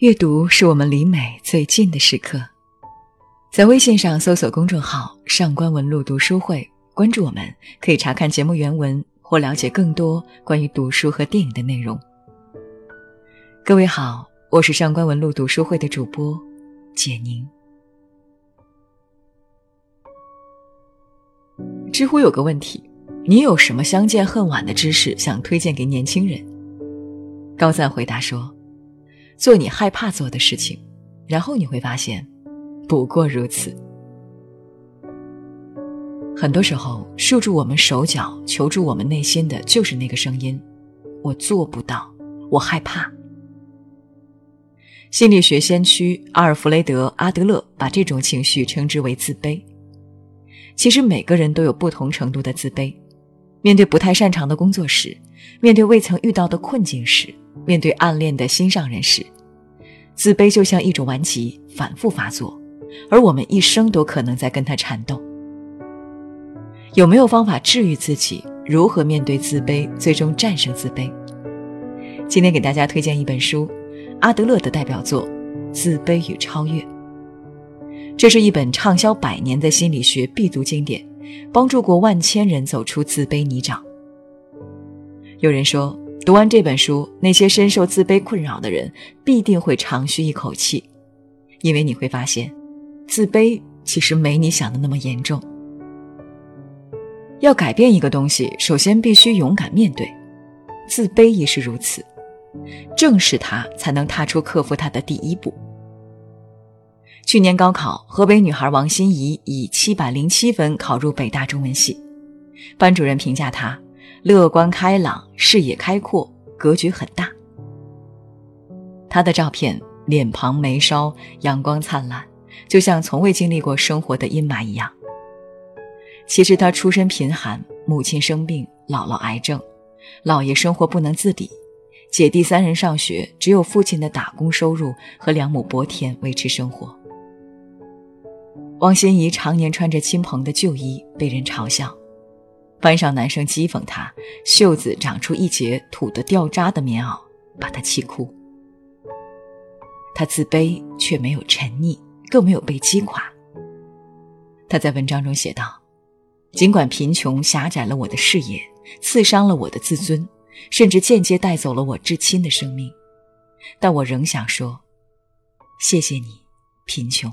阅读是我们离美最近的时刻，在微信上搜索公众号“上官文露读书会”，关注我们，可以查看节目原文或了解更多关于读书和电影的内容。各位好，我是上官文露读书会的主播简宁。知乎有个问题：你有什么相见恨晚的知识想推荐给年轻人？高赞回答说。做你害怕做的事情，然后你会发现，不过如此。很多时候，束住我们手脚、求助我们内心的就是那个声音：“我做不到，我害怕。”心理学先驱阿尔弗雷德·阿德勒把这种情绪称之为自卑。其实每个人都有不同程度的自卑，面对不太擅长的工作时，面对未曾遇到的困境时。面对暗恋的心上人时，自卑就像一种顽疾，反复发作，而我们一生都可能在跟他缠斗。有没有方法治愈自己？如何面对自卑，最终战胜自卑？今天给大家推荐一本书，阿德勒的代表作《自卑与超越》。这是一本畅销百年的心理学必读经典，帮助过万千人走出自卑泥沼。有人说。读完这本书，那些深受自卑困扰的人必定会长吁一口气，因为你会发现，自卑其实没你想的那么严重。要改变一个东西，首先必须勇敢面对，自卑亦是如此，正视它，才能踏出克服它的第一步。去年高考，河北女孩王心怡以七百零七分考入北大中文系，班主任评价她。乐观开朗，视野开阔，格局很大。他的照片，脸庞眉梢阳光灿烂，就像从未经历过生活的阴霾一样。其实他出身贫寒，母亲生病，姥姥癌症，姥爷生活不能自理，姐弟三人上学，只有父亲的打工收入和两亩薄田维持生活。汪心怡常年穿着亲朋的旧衣，被人嘲笑。班上男生讥讽他袖子长出一截土得掉渣的棉袄，把他气哭。他自卑却没有沉溺，更没有被击垮。他在文章中写道：“尽管贫穷狭窄了我的视野，刺伤了我的自尊，甚至间接带走了我至亲的生命，但我仍想说，谢谢你，贫穷。”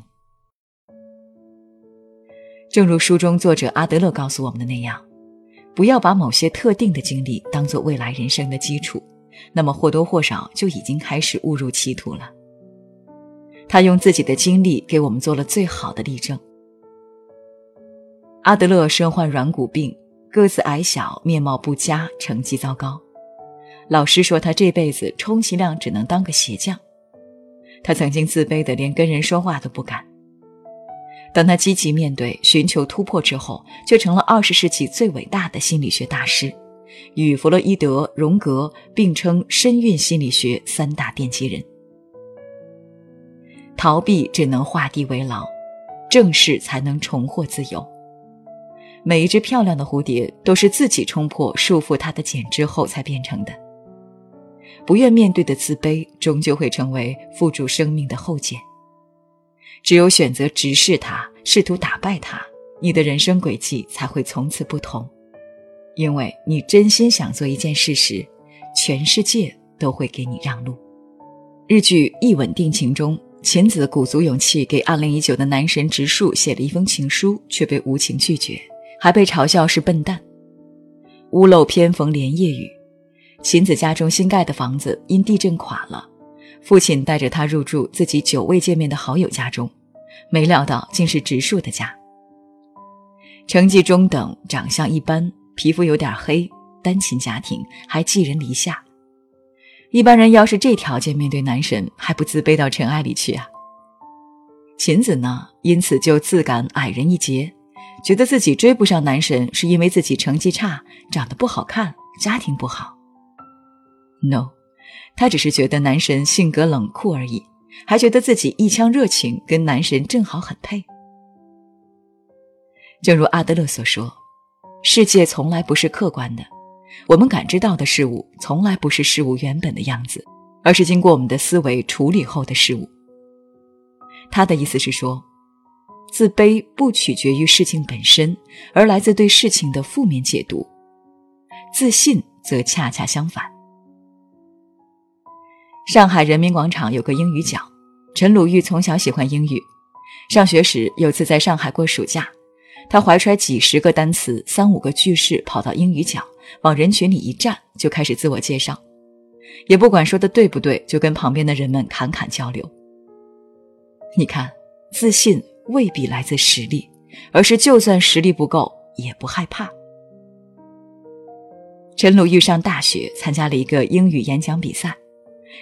正如书中作者阿德勒告诉我们的那样。不要把某些特定的经历当做未来人生的基础，那么或多或少就已经开始误入歧途了。他用自己的经历给我们做了最好的例证。阿德勒身患软骨病，个子矮小，面貌不佳，成绩糟糕。老师说他这辈子充其量只能当个鞋匠。他曾经自卑的连跟人说话都不敢。当他积极面对、寻求突破之后，却成了二十世纪最伟大的心理学大师，与弗洛伊德、荣格并称身孕心理学三大奠基人。逃避只能画地为牢，正视才能重获自由。每一只漂亮的蝴蝶都是自己冲破束缚它的茧之后才变成的。不愿面对的自卑，终究会成为缚住生命的后茧。只有选择直视它，试图打败它，你的人生轨迹才会从此不同。因为你真心想做一件事时，全世界都会给你让路。日剧《一吻定情》中，秦子鼓足勇气给暗恋已久的男神直树写了一封情书，却被无情拒绝，还被嘲笑是笨蛋。屋漏偏逢连夜雨，秦子家中新盖的房子因地震垮了。父亲带着他入住自己久未见面的好友家中，没料到竟是植树的家。成绩中等，长相一般，皮肤有点黑，单亲家庭，还寄人篱下。一般人要是这条件面对男神，还不自卑到尘埃里去啊？晴子呢，因此就自感矮人一截，觉得自己追不上男神，是因为自己成绩差，长得不好看，家庭不好。No。他只是觉得男神性格冷酷而已，还觉得自己一腔热情跟男神正好很配。正如阿德勒所说，世界从来不是客观的，我们感知到的事物从来不是事物原本的样子，而是经过我们的思维处理后的事物。他的意思是说，自卑不取决于事情本身，而来自对事情的负面解读；自信则恰恰相反。上海人民广场有个英语角，陈鲁豫从小喜欢英语。上学时有次在上海过暑假，他怀揣几十个单词、三五个句式，跑到英语角，往人群里一站，就开始自我介绍，也不管说的对不对，就跟旁边的人们侃侃交流。你看，自信未必来自实力，而是就算实力不够，也不害怕。陈鲁豫上大学参加了一个英语演讲比赛。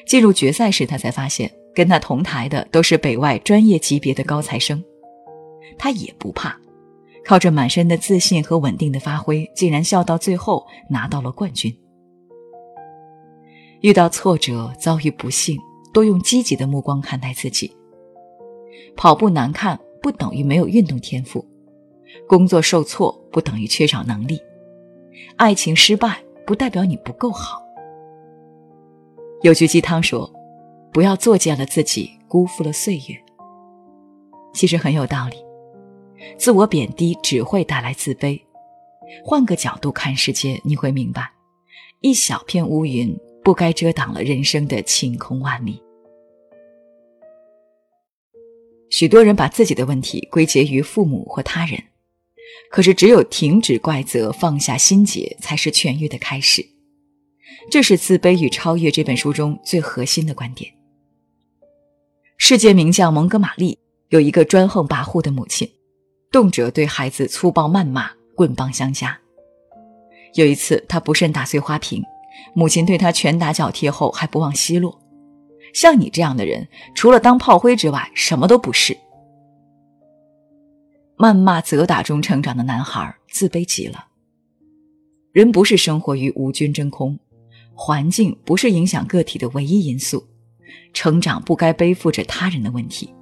进入决赛时，他才发现跟他同台的都是北外专业级别的高材生，他也不怕，靠着满身的自信和稳定的发挥，竟然笑到最后拿到了冠军。遇到挫折、遭遇不幸，多用积极的目光看待自己。跑步难看不等于没有运动天赋，工作受挫不等于缺少能力，爱情失败不代表你不够好。有句鸡汤说：“不要作践了自己，辜负了岁月。”其实很有道理。自我贬低只会带来自卑。换个角度看世界，你会明白，一小片乌云不该遮挡了人生的晴空万里。许多人把自己的问题归结于父母或他人，可是只有停止怪责，放下心结，才是痊愈的开始。这是《自卑与超越》这本书中最核心的观点。世界名将蒙哥马利有一个专横跋扈的母亲，动辄对孩子粗暴谩骂、棍棒相加。有一次，他不慎打碎花瓶，母亲对他拳打脚踢后还不忘奚落：“像你这样的人，除了当炮灰之外，什么都不是。”谩骂责打中成长的男孩自卑极了。人不是生活于无菌真空。环境不是影响个体的唯一因素，成长不该背负着他人的问题。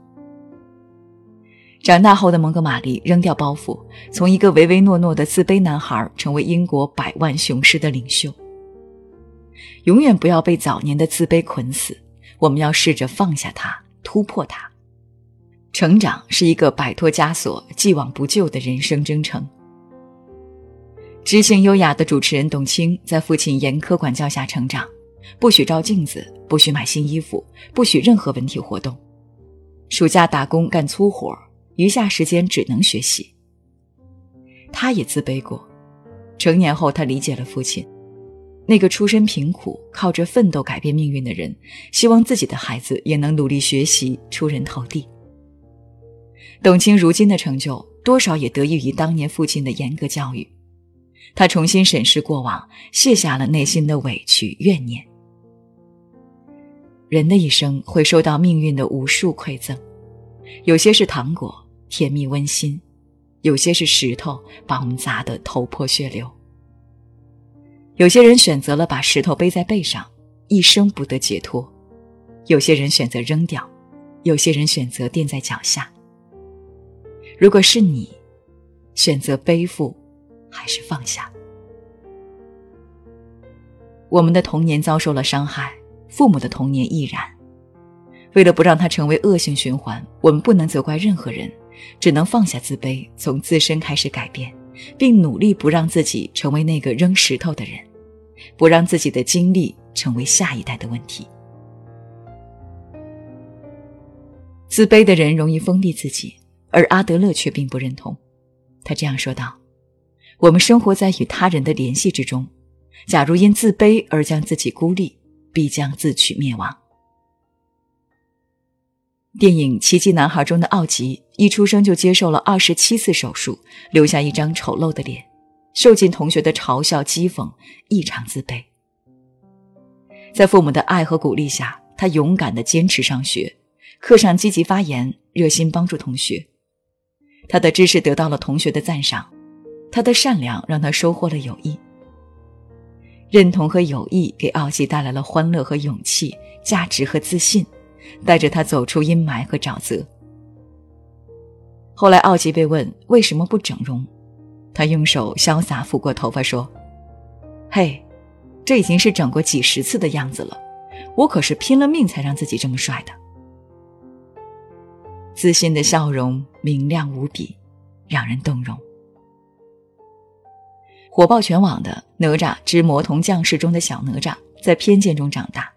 长大后的蒙哥马利扔掉包袱，从一个唯唯诺诺的自卑男孩成为英国百万雄师的领袖。永远不要被早年的自卑捆死，我们要试着放下它，突破它。成长是一个摆脱枷锁、既往不咎的人生征程。知性优雅的主持人董卿，在父亲严苛管教下成长，不许照镜子，不许买新衣服，不许任何文体活动。暑假打工干粗活，余下时间只能学习。他也自卑过，成年后他理解了父亲，那个出身贫苦、靠着奋斗改变命运的人，希望自己的孩子也能努力学习，出人头地。董卿如今的成就，多少也得益于当年父亲的严格教育。他重新审视过往，卸下了内心的委屈怨念。人的一生会受到命运的无数馈赠，有些是糖果，甜蜜温馨；有些是石头，把我们砸得头破血流。有些人选择了把石头背在背上，一生不得解脱；有些人选择扔掉，有些人选择垫在脚下。如果是你，选择背负。还是放下。我们的童年遭受了伤害，父母的童年亦然。为了不让它成为恶性循环，我们不能责怪任何人，只能放下自卑，从自身开始改变，并努力不让自己成为那个扔石头的人，不让自己的经历成为下一代的问题。自卑的人容易封闭自己，而阿德勒却并不认同。他这样说道。我们生活在与他人的联系之中，假如因自卑而将自己孤立，必将自取灭亡。电影《奇迹男孩》中的奥吉一出生就接受了二十七次手术，留下一张丑陋的脸，受尽同学的嘲笑讥讽，异常自卑。在父母的爱和鼓励下，他勇敢地坚持上学，课上积极发言，热心帮助同学。他的知识得到了同学的赞赏。他的善良让他收获了友谊，认同和友谊给奥吉带来了欢乐和勇气、价值和自信，带着他走出阴霾和沼泽。后来，奥吉被问为什么不整容，他用手潇洒抚过头发说：“嘿，这已经是整过几十次的样子了，我可是拼了命才让自己这么帅的。自信的笑容明亮无比，让人动容。火爆全网的《哪吒之魔童降世》中的小哪吒，在偏见中长大，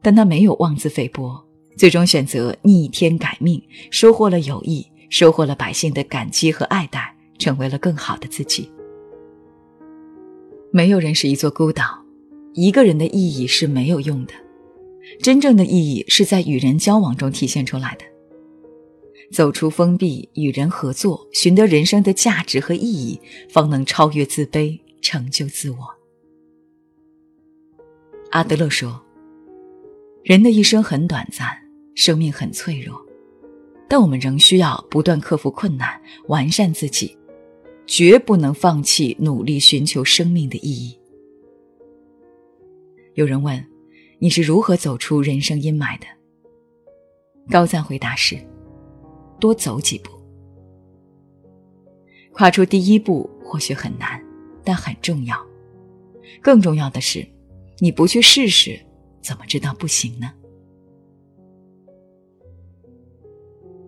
但他没有妄自菲薄，最终选择逆天改命，收获了友谊，收获了百姓的感激和爱戴，成为了更好的自己。没有人是一座孤岛，一个人的意义是没有用的，真正的意义是在与人交往中体现出来的。走出封闭，与人合作，寻得人生的价值和意义，方能超越自卑，成就自我。阿德勒说：“人的一生很短暂，生命很脆弱，但我们仍需要不断克服困难，完善自己，绝不能放弃努力寻求生命的意义。”有人问：“你是如何走出人生阴霾的？”高赞回答是。多走几步，跨出第一步或许很难，但很重要。更重要的是，你不去试试，怎么知道不行呢？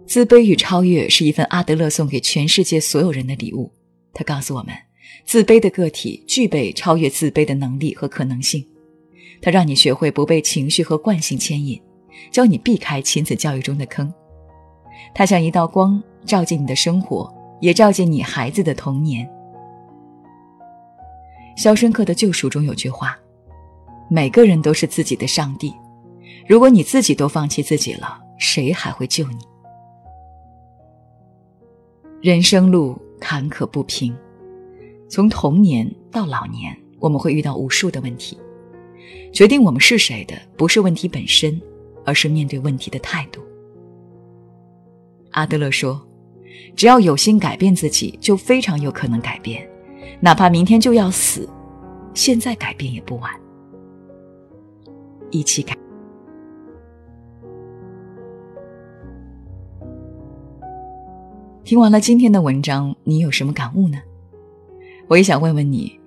自卑与超越是一份阿德勒送给全世界所有人的礼物。他告诉我们，自卑的个体具备超越自卑的能力和可能性。他让你学会不被情绪和惯性牵引，教你避开亲子教育中的坑。它像一道光，照进你的生活，也照进你孩子的童年。《肖申克的救赎》中有句话：“每个人都是自己的上帝。如果你自己都放弃自己了，谁还会救你？”人生路坎坷不平，从童年到老年，我们会遇到无数的问题。决定我们是谁的，不是问题本身，而是面对问题的态度。阿德勒说：“只要有心改变自己，就非常有可能改变，哪怕明天就要死，现在改变也不晚。一起改。”听完了今天的文章，你有什么感悟呢？我也想问问你，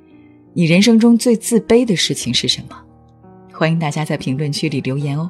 你人生中最自卑的事情是什么？欢迎大家在评论区里留言哦。